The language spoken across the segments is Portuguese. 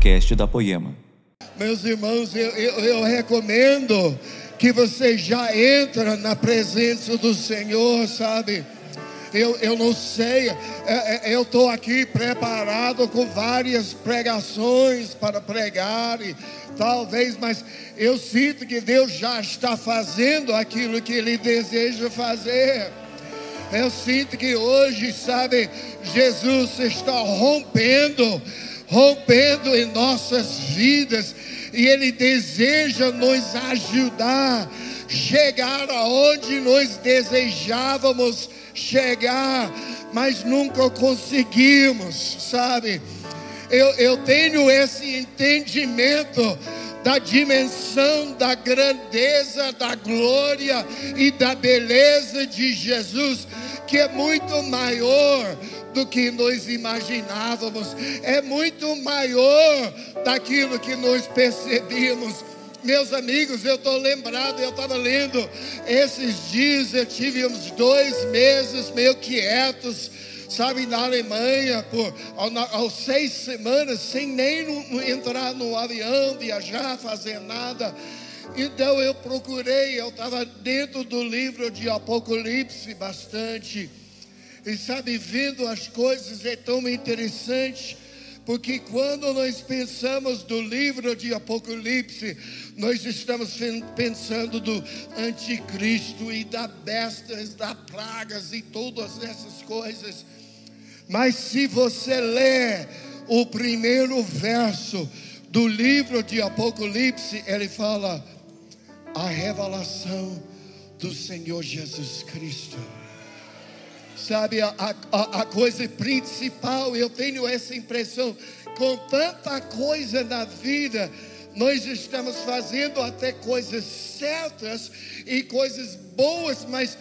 podcast da Poema. Meus irmãos, eu, eu, eu recomendo que você já entra na presença do Senhor, sabe? Eu, eu não sei, é, é, eu estou aqui preparado com várias pregações para pregar, e talvez, mas eu sinto que Deus já está fazendo aquilo que Ele deseja fazer. Eu sinto que hoje, sabe, Jesus está rompendo, rompendo em nossas vidas, e Ele deseja nos ajudar, chegar aonde nós desejávamos chegar, mas nunca conseguimos, sabe? Eu, eu tenho esse entendimento da dimensão da grandeza, da glória e da beleza de Jesus, que é muito maior do que nós imaginávamos, é muito maior daquilo que nós percebíamos. Meus amigos, eu estou lembrado, eu estava lendo esses dias, eu tive uns dois meses meio quietos, sabe, na Alemanha, por aos seis semanas, sem nem entrar no avião, viajar, fazer nada. Então eu procurei, eu estava dentro do livro de Apocalipse bastante. E sabe, vendo as coisas é tão interessante, porque quando nós pensamos do livro de Apocalipse, nós estamos pensando do anticristo e da bestas, da pragas e todas essas coisas. Mas se você ler o primeiro verso do livro de Apocalipse, ele fala a revelação do Senhor Jesus Cristo. Sabe, a, a, a coisa principal, eu tenho essa impressão, com tanta coisa na vida, nós estamos fazendo até coisas certas e coisas boas, mas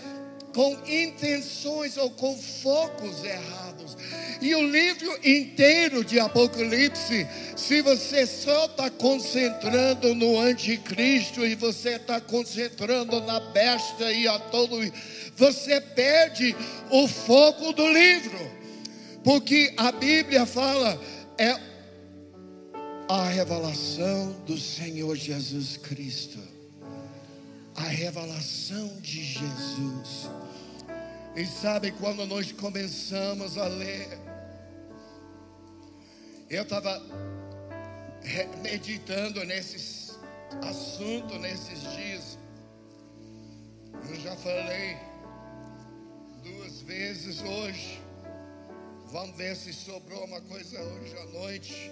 com intenções ou com focos errados. E o livro inteiro de Apocalipse, se você só está concentrando no anticristo e você está concentrando na besta e a todo, você perde o foco do livro, porque a Bíblia fala é a revelação do Senhor Jesus Cristo a revelação de Jesus. E sabe quando nós começamos a ler, eu estava meditando nesses assuntos nesses dias. Eu já falei duas vezes hoje. Vamos ver se sobrou uma coisa hoje à noite.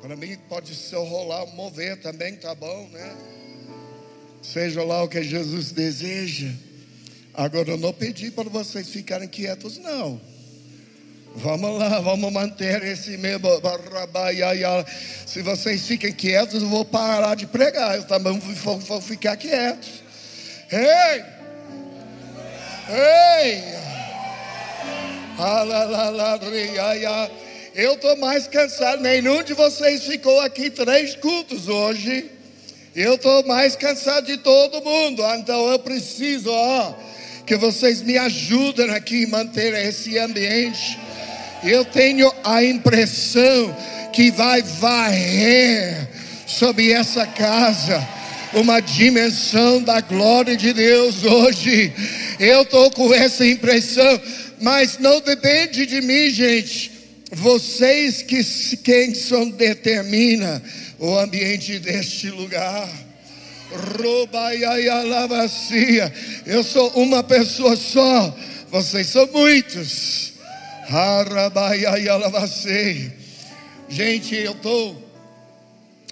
Para mim pode ser rolar, mover também, tá bom, né? Seja lá o que Jesus deseja. Agora eu não pedi para vocês ficarem quietos, não. Vamos lá, vamos manter esse mesmo. Se vocês fiquem quietos, eu vou parar de pregar. Eu também vou, vou ficar quieto. Ei! Ei! Eu estou mais cansado. Nenhum de vocês ficou aqui três cultos hoje. Eu estou mais cansado de todo mundo. Então eu preciso, ó, que vocês me ajudem aqui a manter esse ambiente. Eu tenho a impressão que vai varrer sobre essa casa uma dimensão da glória de Deus hoje. Eu estou com essa impressão, mas não depende de mim, gente. Vocês que quem são determina o ambiente deste lugar. Robaiaialavacia. Eu sou uma pessoa só. Vocês são muitos. Harabaiaialavacei. Gente, eu estou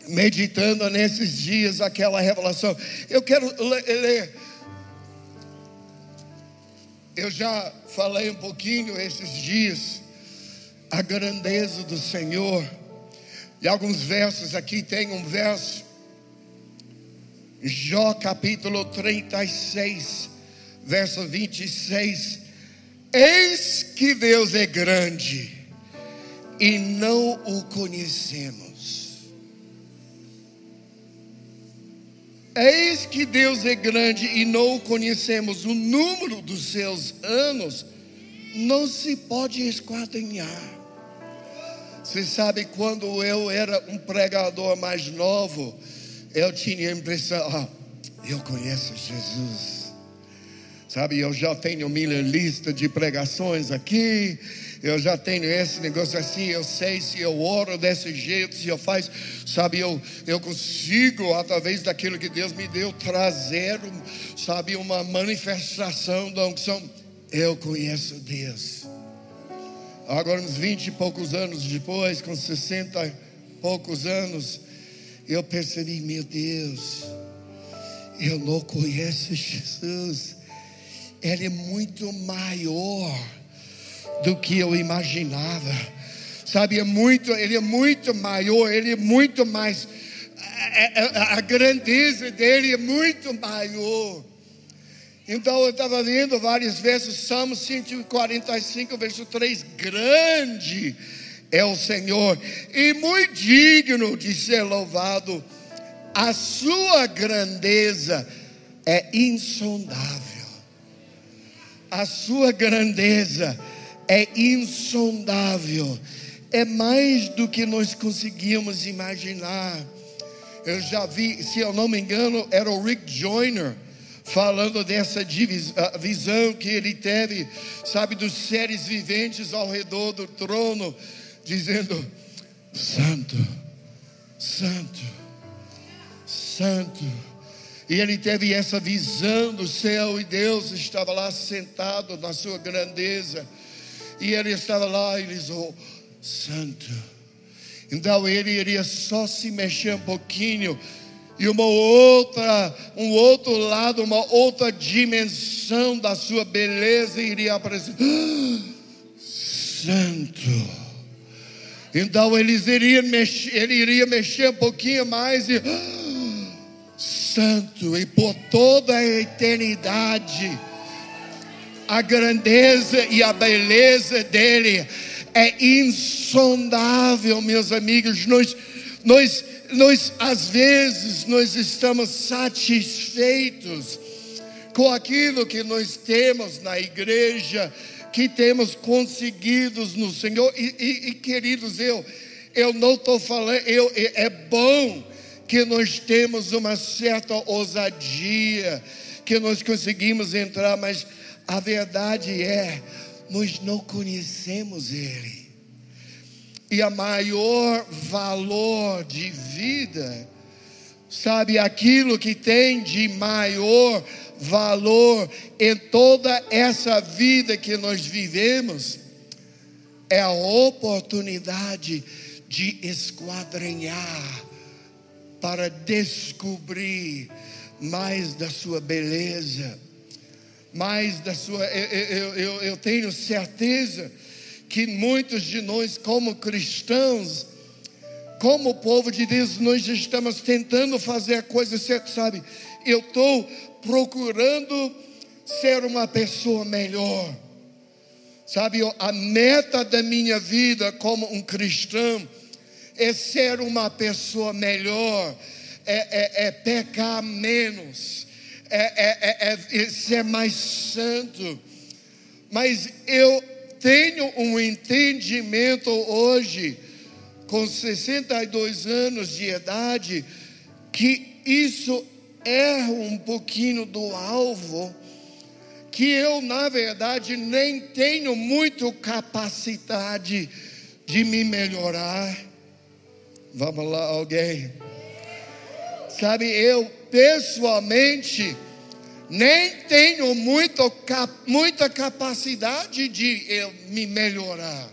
meditando nesses dias aquela revelação. Eu quero ler. Eu já falei um pouquinho esses dias a grandeza do Senhor. E alguns versos aqui tem um verso, Jó capítulo 36, verso 26. Eis que Deus é grande e não o conhecemos. Eis que Deus é grande e não o conhecemos. O número dos seus anos não se pode esquadrinhar. Você sabe, quando eu era um pregador mais novo, eu tinha a impressão, ah, eu conheço Jesus. Sabe, eu já tenho minha lista de pregações aqui, eu já tenho esse negócio assim, eu sei se eu oro desse jeito, se eu faço, sabe, eu, eu consigo, através daquilo que Deus me deu, trazer, sabe, uma manifestação da unção. Eu conheço Deus. Agora, uns 20 e poucos anos depois, com 60 e poucos anos, eu percebi, meu Deus, eu não conheço Jesus ele é muito maior do que eu imaginava. Sabe, é muito, ele é muito maior, ele é muito mais a, a, a grandeza dele é muito maior. Então eu estava vendo várias vezes Salmo 145, verso 3: grande é o Senhor e muito digno de ser louvado. A sua grandeza é insondável a sua grandeza é insondável, é mais do que nós conseguimos imaginar. Eu já vi, se eu não me engano, era o Rick Joyner falando dessa visão que ele teve, sabe, dos seres viventes ao redor do trono, dizendo: Santo, Santo, Santo e ele teve essa visão do céu e Deus estava lá sentado na sua grandeza. E ele estava lá e ele dizia, santo. Então ele iria só se mexer um pouquinho e uma outra, um outro lado, uma outra dimensão da sua beleza iria aparecer. santo. Então eles iriam mexer, ele iria mexer um pouquinho mais e Santo e por toda a eternidade. A grandeza e a beleza dele é insondável, meus amigos. Nós, nós, nós às vezes nós estamos satisfeitos com aquilo que nós temos na igreja, que temos conseguidos no Senhor. E, e, e queridos, eu, eu não estou falando, eu, é bom que nós temos uma certa ousadia, que nós conseguimos entrar, mas a verdade é, nós não conhecemos Ele. E a maior valor de vida, sabe, aquilo que tem de maior valor em toda essa vida que nós vivemos, é a oportunidade de esquadrinhar para descobrir mais da sua beleza, mais da sua. Eu, eu, eu, tenho certeza que muitos de nós, como cristãos, como povo de Deus, nós estamos tentando fazer a coisa certa, sabe? Eu estou procurando ser uma pessoa melhor, sabe? A meta da minha vida como um cristão é ser uma pessoa melhor, é, é, é pecar menos, é, é, é, ser mais santo. Mas eu tenho um entendimento hoje, com 62 anos de idade, que isso erra um pouquinho do alvo, que eu, na verdade, nem tenho muito capacidade de me melhorar Vamos lá, alguém. Sabe, eu pessoalmente nem tenho muito, muita capacidade de eu me melhorar.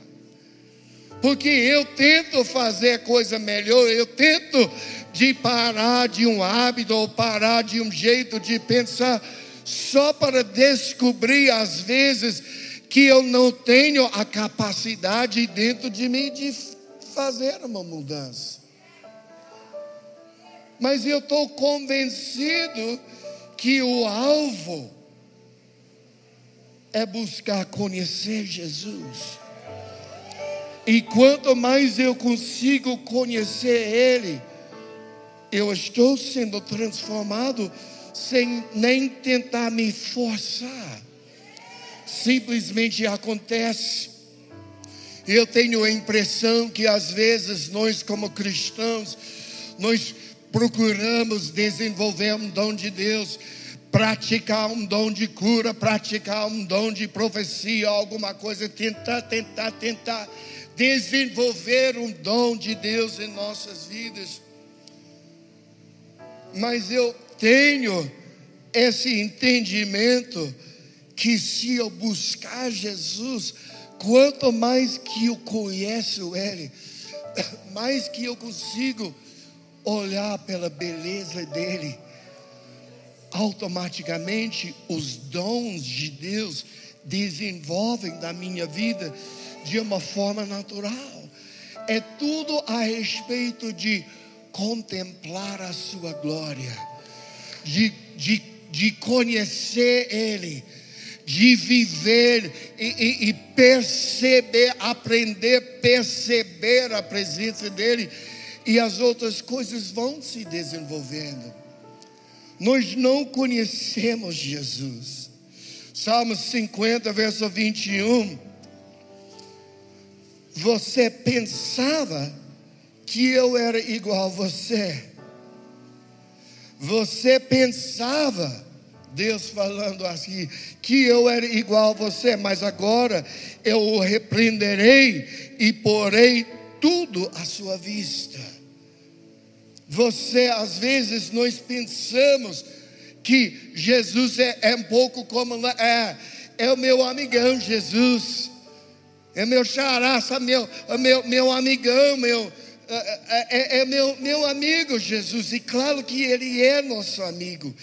Porque eu tento fazer coisa melhor, eu tento de parar de um hábito ou parar de um jeito de pensar, só para descobrir às vezes que eu não tenho a capacidade dentro de mim de fazer uma mudança. Mas eu estou convencido que o alvo é buscar conhecer Jesus. E quanto mais eu consigo conhecer Ele, eu estou sendo transformado sem nem tentar me forçar. Simplesmente acontece. Eu tenho a impressão que às vezes nós, como cristãos, nós procuramos desenvolver um dom de Deus, praticar um dom de cura, praticar um dom de profecia, alguma coisa, tentar, tentar, tentar desenvolver um dom de Deus em nossas vidas. Mas eu tenho esse entendimento que se eu buscar Jesus, quanto mais que eu conheço Ele, mais que eu consigo olhar pela beleza dele, automaticamente os dons de Deus desenvolvem na minha vida de uma forma natural. É tudo a respeito de contemplar a sua glória, de, de, de conhecer Ele, de viver e, e, e perceber, aprender perceber a presença dEle, e as outras coisas vão se desenvolvendo. Nós não conhecemos Jesus. Salmos 50, verso 21. Você pensava que eu era igual a você. Você pensava, Deus falando assim, que eu era igual a você, mas agora eu o repreenderei e porei tudo à sua vista. Você, às vezes, nós pensamos que Jesus é, é um pouco como é, é o meu amigão Jesus, é meu xará, meu, meu, meu amigão, meu, é, é, é, é meu, meu amigo Jesus, e claro que Ele é nosso amigo,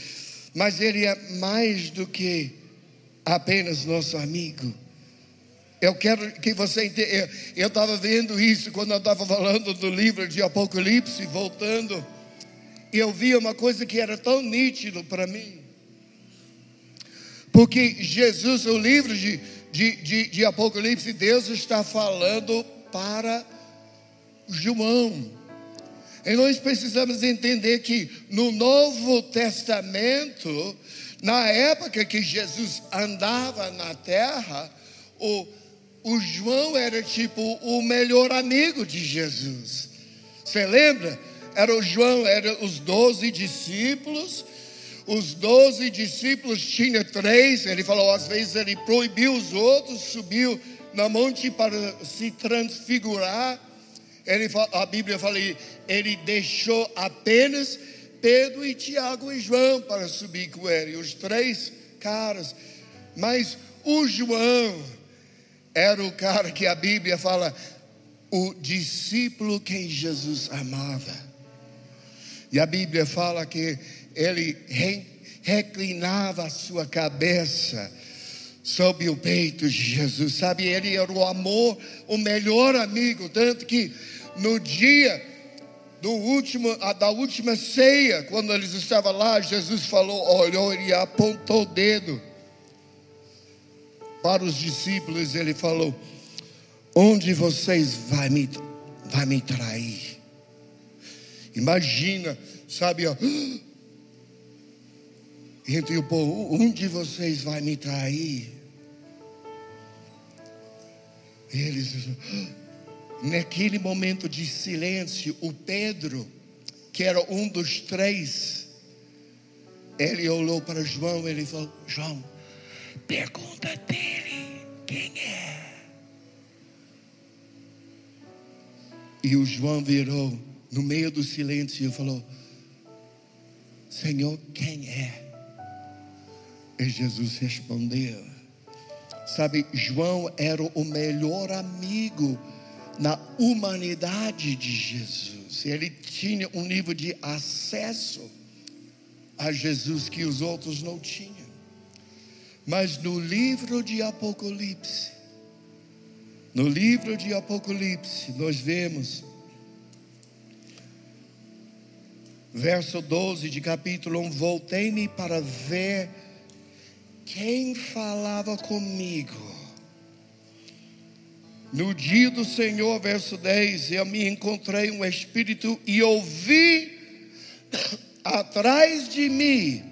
mas Ele é mais do que apenas nosso amigo. Eu quero que você entenda. Eu estava vendo isso quando eu estava falando do livro de Apocalipse, voltando. E eu vi uma coisa que era tão nítido para mim. Porque Jesus, o livro de, de, de, de Apocalipse, Deus está falando para João. E nós precisamos entender que no Novo Testamento, na época que Jesus andava na terra, o, o João era tipo o melhor amigo de Jesus. Você lembra? Era o João, eram os doze discípulos. Os doze discípulos tinham três. Ele falou, às vezes ele proibiu os outros, subiu na monte para se transfigurar. Ele, a Bíblia fala, ele deixou apenas Pedro e Tiago e João para subir com ele, os três caras. Mas o João era o cara que a Bíblia fala, o discípulo quem Jesus amava. E a Bíblia fala que ele reclinava a sua cabeça sob o peito de Jesus, sabe? Ele era o amor, o melhor amigo, tanto que no dia do último, da última ceia, quando eles estavam lá, Jesus falou, olhou e apontou o dedo para os discípulos, ele falou: Onde vocês vai me, vai me trair? Imagina, sabe, ó, entre o povo, onde vocês vai me trair? E eles Naquele momento de silêncio, o Pedro, que era um dos três, ele olhou para João ele falou: João, pergunta dele quem é. E o João virou no meio do silêncio e falou: Senhor, quem é? E Jesus respondeu: Sabe, João era o melhor amigo na humanidade de Jesus. Ele tinha um nível de acesso a Jesus que os outros não tinham. Mas no livro de Apocalipse, no livro de Apocalipse, nós vemos, verso 12 de capítulo 1: Voltei-me para ver quem falava comigo. No dia do Senhor, verso 10, eu me encontrei um espírito e ouvi atrás de mim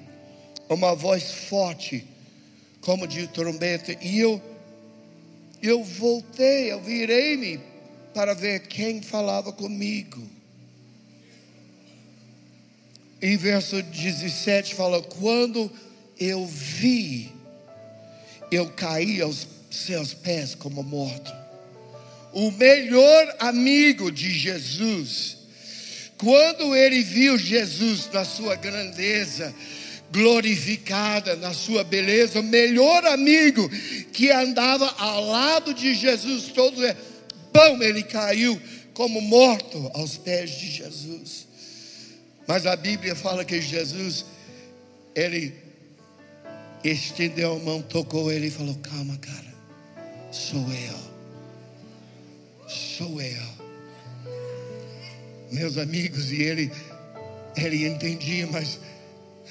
uma voz forte, como de trombeta, e eu eu voltei, eu virei-me para ver quem falava comigo. Em verso 17 fala: Quando eu vi, eu caí aos seus pés como morto. O melhor amigo de Jesus, quando ele viu Jesus na sua grandeza, glorificada na sua beleza, o melhor amigo que andava ao lado de Jesus, todo é, pão, ele caiu como morto aos pés de Jesus. Mas a Bíblia fala que Jesus, ele estendeu a mão, tocou ele e falou: Calma, cara, sou eu. Sou eu. Meus amigos, e ele, ele entendia, mas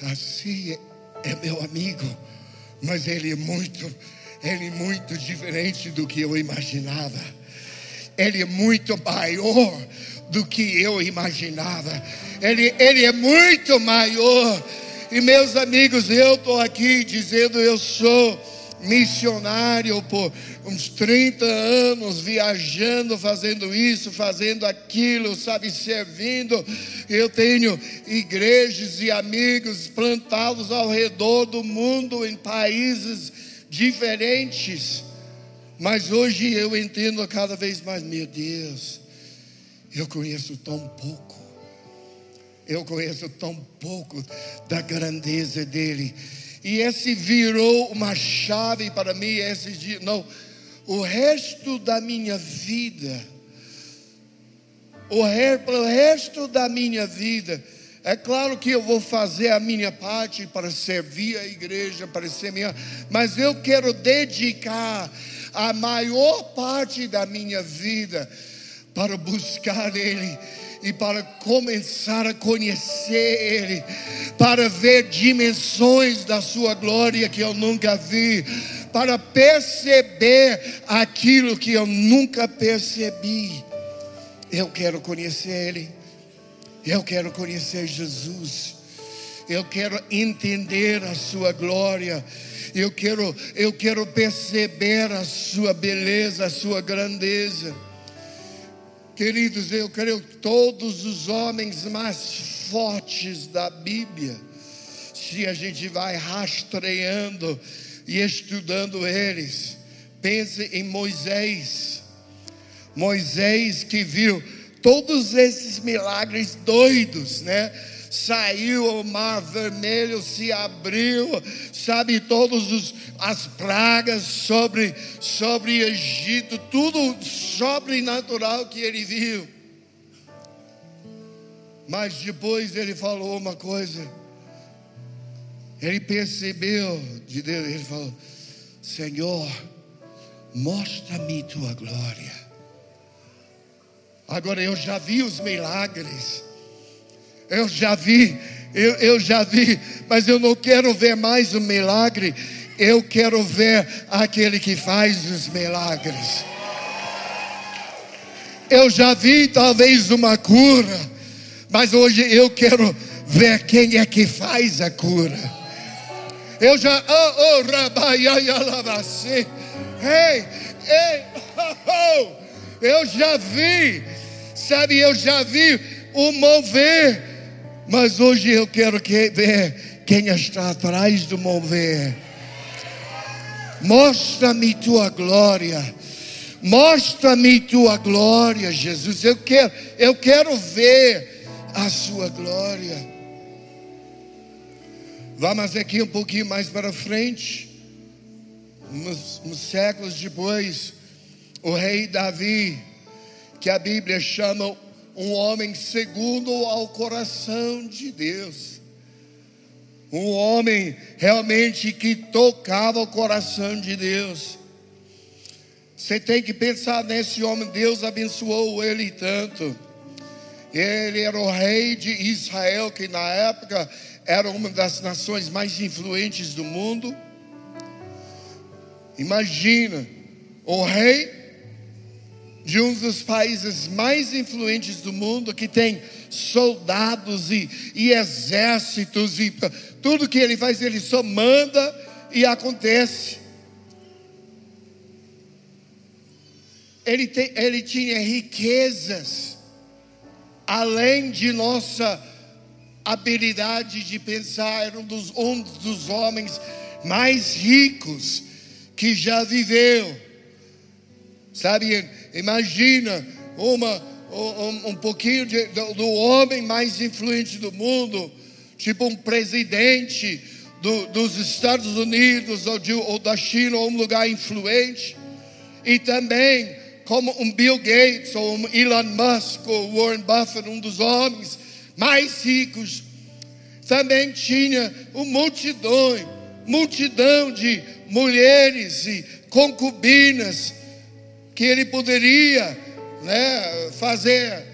assim é meu amigo, mas ele é muito, ele é muito diferente do que eu imaginava. Ele é muito maior do que eu imaginava. Ele, ele é muito maior. E meus amigos, eu estou aqui dizendo eu sou missionário por uns 30 anos, viajando, fazendo isso, fazendo aquilo, sabe, servindo. Eu tenho igrejas e amigos plantados ao redor do mundo, em países diferentes. Mas hoje eu entendo cada vez mais, meu Deus, eu conheço tão pouco. Eu conheço tão pouco da grandeza dele. E esse virou uma chave para mim esses dias. Não, o resto da minha vida, o pelo resto da minha vida, é claro que eu vou fazer a minha parte para servir a igreja, para ser minha, mas eu quero dedicar a maior parte da minha vida para buscar Ele e para começar a conhecer Ele, para ver dimensões da Sua glória que eu nunca vi, para perceber aquilo que eu nunca percebi. Eu quero conhecer Ele, eu quero conhecer Jesus, eu quero entender a Sua glória. Eu quero, eu quero perceber a sua beleza, a sua grandeza. Queridos, eu creio que todos os homens mais fortes da Bíblia, se a gente vai rastreando e estudando eles, pense em Moisés. Moisés que viu todos esses milagres doidos, né? Saiu o mar vermelho, se abriu, sabe, todas as pragas sobre, sobre Egito, tudo sobrenatural que ele viu. Mas depois ele falou uma coisa, ele percebeu de Deus, ele falou: Senhor, mostra-me tua glória. Agora eu já vi os milagres, eu já vi, eu, eu já vi, mas eu não quero ver mais o milagre, eu quero ver aquele que faz os milagres. Eu já vi talvez uma cura, mas hoje eu quero ver quem é que faz a cura. Eu já, oh, oh, rabaialavacê, ei, ei, oh, oh, eu já vi, sabe, eu já vi o mover mas hoje eu quero que, ver quem está atrás do mover. Mostra-me tua glória. Mostra-me tua glória, Jesus. Eu quero, eu quero ver a sua glória. Vamos aqui um pouquinho mais para frente. Uns, uns séculos depois, o rei Davi, que a Bíblia chama um homem segundo ao coração de Deus. Um homem realmente que tocava o coração de Deus. Você tem que pensar nesse homem, Deus abençoou ele tanto. Ele era o rei de Israel, que na época era uma das nações mais influentes do mundo. Imagina, o rei de um dos países mais influentes do mundo, que tem soldados e, e exércitos, e tudo que ele faz, ele só manda e acontece. ele, te, ele tinha riquezas, além de nossa habilidade de pensar, era um dos, um dos homens mais ricos que já viveu. Sabe, imagina uma, um, um pouquinho de, do, do, homem mais influente do mundo, tipo um presidente do, dos Estados Unidos ou, de, ou da China, ou um lugar influente, e também como um Bill Gates ou um Elon Musk ou Warren Buffett, um dos homens mais ricos, também tinha uma multidão, multidão de mulheres e concubinas que ele poderia né, fazer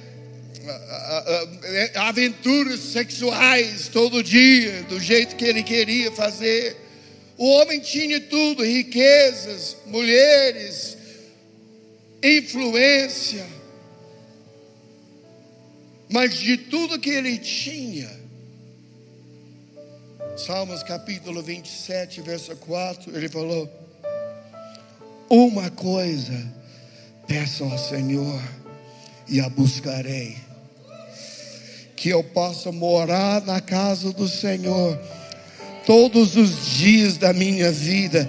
aventuras sexuais todo dia, do jeito que ele queria fazer. O homem tinha tudo: riquezas, mulheres, influência. Mas de tudo que ele tinha, Salmos capítulo 27, verso 4, ele falou: Uma coisa peço ao Senhor e a buscarei, que eu possa morar na casa do Senhor todos os dias da minha vida,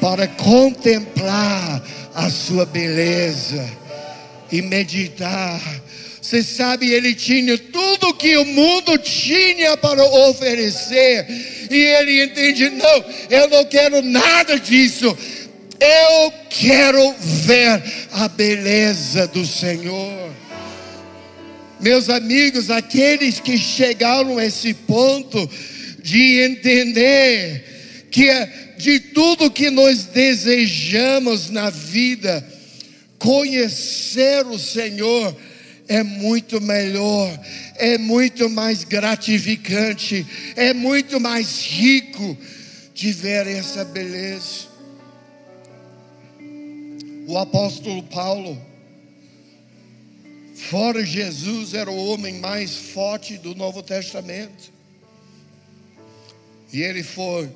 para contemplar a Sua beleza e meditar você sabe, ele tinha tudo que o mundo tinha para oferecer. E ele entende: não, eu não quero nada disso. Eu quero ver a beleza do Senhor. Meus amigos, aqueles que chegaram a esse ponto de entender que é de tudo que nós desejamos na vida, conhecer o Senhor é muito melhor, é muito mais gratificante, é muito mais rico de ver essa beleza. O apóstolo Paulo, fora Jesus, era o homem mais forte do Novo Testamento. E ele foi,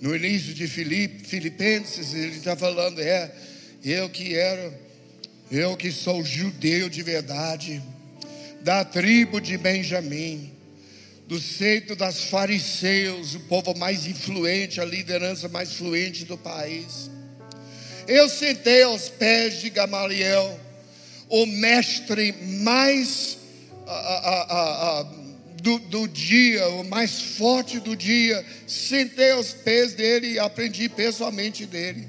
no início de Filipenses, ele está falando, é, eu que era eu que sou judeu de verdade, da tribo de Benjamim, do seito das fariseus, o povo mais influente, a liderança mais influente do país. Eu sentei aos pés de Gamaliel, o mestre mais a, a, a, do, do dia, o mais forte do dia. Sentei aos pés dele e aprendi pessoalmente dele.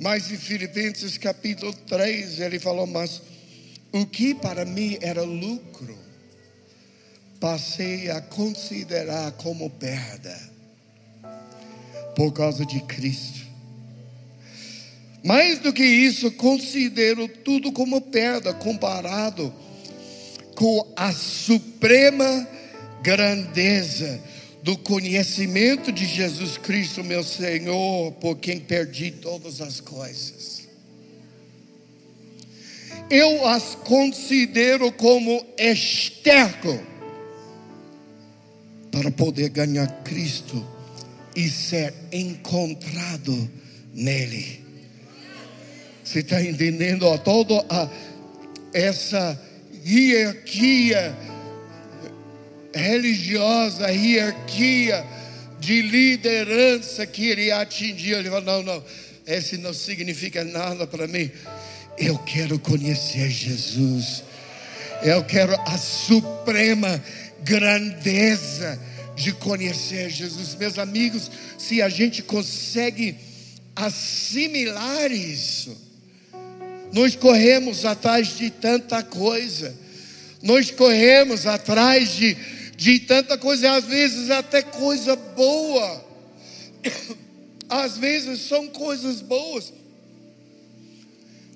Mas em Filipenses capítulo 3 ele falou: Mas o que para mim era lucro, passei a considerar como perda, por causa de Cristo. Mais do que isso, considero tudo como perda comparado com a suprema grandeza do conhecimento de Jesus Cristo, meu Senhor, por quem perdi todas as coisas. Eu as considero como esterco para poder ganhar Cristo e ser encontrado nele. Você está entendendo? Ó, toda a, essa hierarquia religiosa, hierarquia de liderança que ele atingia. Ele falou: não, não, esse não significa nada para mim. Eu quero conhecer Jesus. Eu quero a suprema grandeza de conhecer Jesus. Meus amigos, se a gente consegue assimilar isso, nós corremos atrás de tanta coisa, nós corremos atrás de de tanta coisa, às vezes até coisa boa. Às vezes são coisas boas.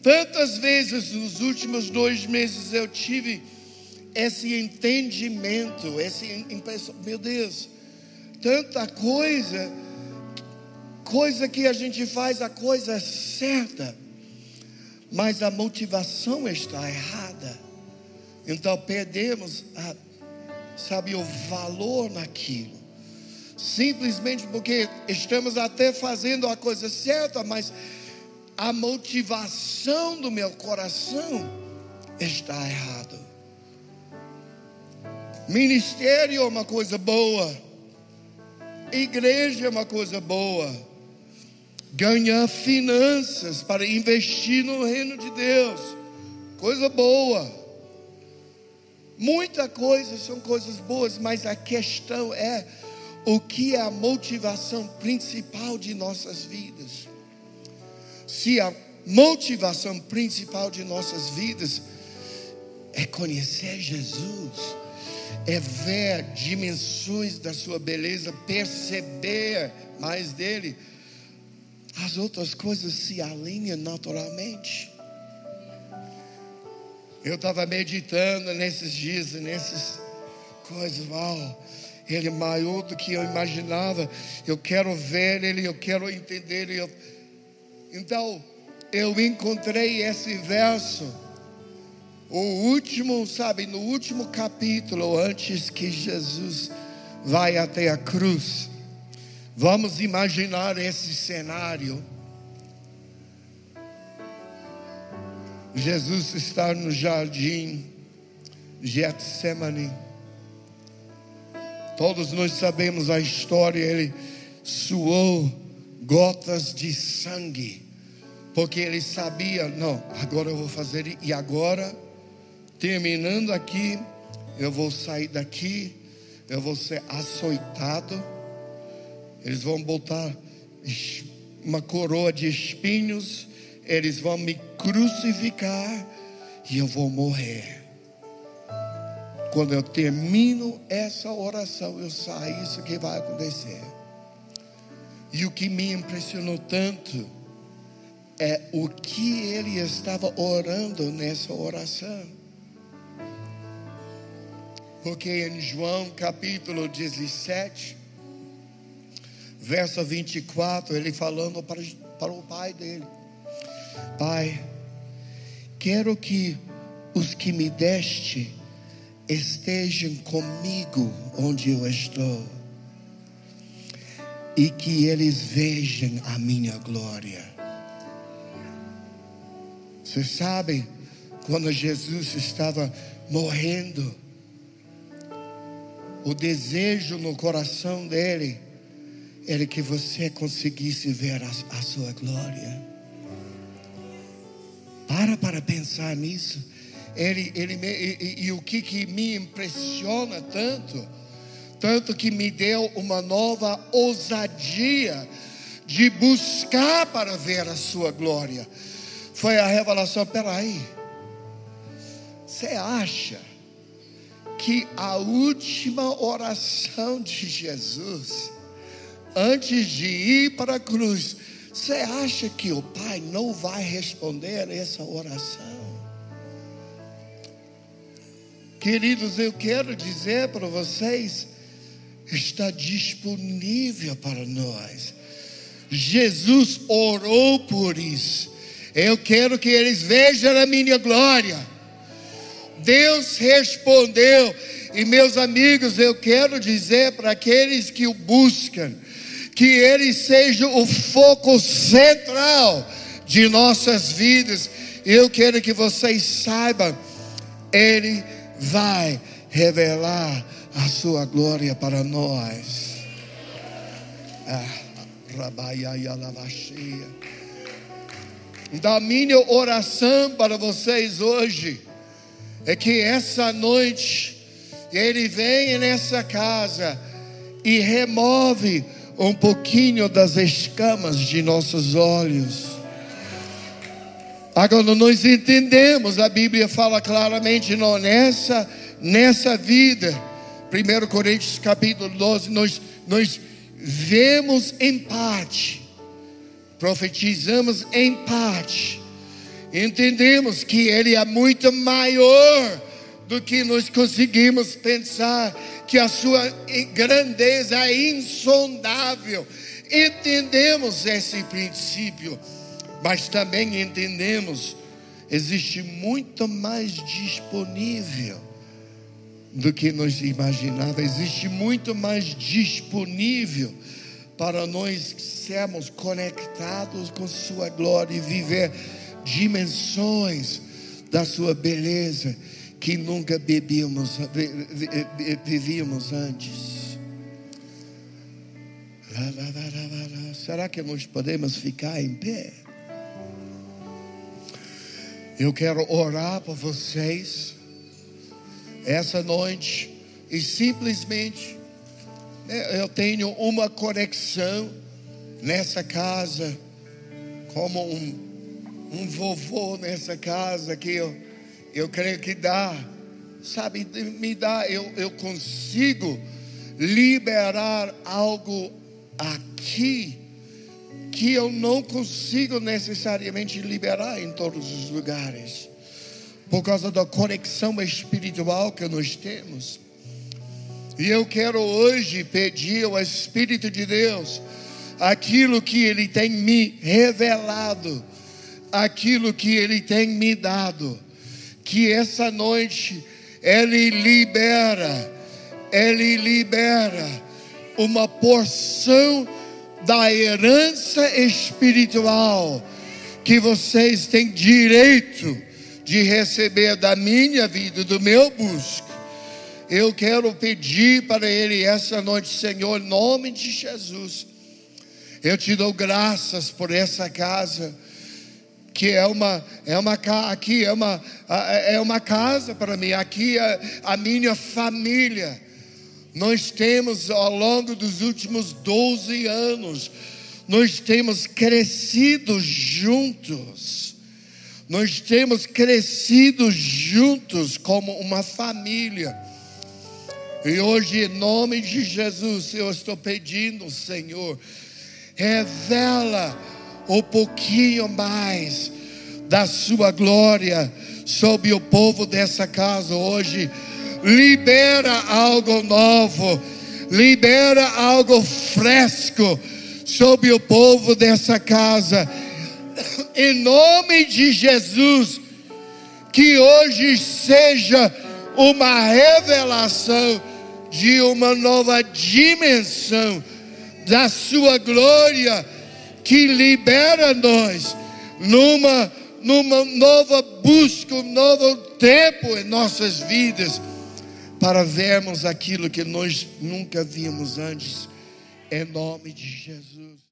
Tantas vezes nos últimos dois meses eu tive esse entendimento, essa impressão, meu Deus, tanta coisa, coisa que a gente faz a coisa certa, mas a motivação está errada. Então perdemos a sabe, o valor naquilo. Simplesmente porque estamos até fazendo a coisa certa, mas a motivação do meu coração está errado. Ministério é uma coisa boa. Igreja é uma coisa boa. Ganhar finanças para investir no reino de Deus. Coisa boa. Muita coisa são coisas boas, mas a questão é o que é a motivação principal de nossas vidas. Se a motivação principal de nossas vidas é conhecer Jesus, é ver dimensões da sua beleza, perceber mais dele, as outras coisas se alinham naturalmente. Eu estava meditando nesses dias, nessas coisas, uau, ele é maior do que eu imaginava. Eu quero ver ele, eu quero entender ele. Então, eu encontrei esse verso, o último, sabe, no último capítulo, antes que Jesus vai até a cruz. Vamos imaginar esse cenário. Jesus está no jardim Getsemane. Todos nós sabemos a história, ele suou gotas de sangue, porque ele sabia, não, agora eu vou fazer e agora terminando aqui, eu vou sair daqui, eu vou ser açoitado. Eles vão botar uma coroa de espinhos eles vão me crucificar e eu vou morrer. Quando eu termino essa oração, eu saio, isso que vai acontecer. E o que me impressionou tanto é o que ele estava orando nessa oração. Porque em João capítulo 17, verso 24, ele falando para, para o pai dele: Pai, quero que os que me deste estejam comigo onde eu estou e que eles vejam a minha glória. Você sabe, quando Jesus estava morrendo, o desejo no coração dele era que você conseguisse ver a, a sua glória. Para para pensar nisso. Ele, ele me, e, e, o que, que me impressiona tanto, tanto que me deu uma nova ousadia de buscar para ver a sua glória, foi a revelação: peraí, você acha que a última oração de Jesus, antes de ir para a cruz, você acha que o Pai não vai responder essa oração? Queridos, eu quero dizer para vocês, está disponível para nós. Jesus orou por isso. Eu quero que eles vejam a minha glória. Deus respondeu. E meus amigos, eu quero dizer para aqueles que o buscam, que Ele seja o foco central de nossas vidas. Eu quero que vocês saibam, Ele vai revelar a sua glória para nós. Ah, da minha oração para vocês hoje é que essa noite Ele venha nessa casa e remove um pouquinho das escamas de nossos olhos. Agora nós entendemos, a Bíblia fala claramente não, nessa, nessa vida. 1 Coríntios capítulo 12, nós, nós vemos em parte, profetizamos em parte, entendemos que Ele é muito maior do que nós conseguimos pensar que a sua grandeza é insondável. Entendemos esse princípio, mas também entendemos existe muito mais disponível do que nós imaginávamos, existe muito mais disponível para nós sermos conectados com Sua glória e viver dimensões da Sua beleza que nunca bebíamos, vivíamos antes. Será que nós podemos ficar em pé? Eu quero orar por vocês essa noite e simplesmente eu tenho uma conexão nessa casa, como um, um vovô nessa casa que eu, eu creio que dá, sabe, me dá, eu, eu consigo liberar algo aqui que eu não consigo necessariamente liberar em todos os lugares, por causa da conexão espiritual que nós temos. E eu quero hoje pedir ao Espírito de Deus aquilo que Ele tem me revelado, aquilo que Ele tem me dado, que essa noite Ele libera, Ele libera uma porção da herança espiritual que vocês têm direito de receber da minha vida, do meu busco eu quero pedir para Ele essa noite, Senhor, em nome de Jesus. Eu te dou graças por essa casa, que é uma, é uma aqui é uma, é uma casa para mim, aqui é a minha família. Nós temos ao longo dos últimos 12 anos, nós temos crescido juntos. Nós temos crescido juntos como uma família. E hoje, em nome de Jesus, eu estou pedindo, Senhor, revela um pouquinho mais da Sua glória sobre o povo dessa casa hoje. Libera algo novo, libera algo fresco sobre o povo dessa casa. Em nome de Jesus, que hoje seja uma revelação de uma nova dimensão da sua glória que libera nós numa numa nova busca, um novo tempo em nossas vidas para vermos aquilo que nós nunca vimos antes em nome de Jesus.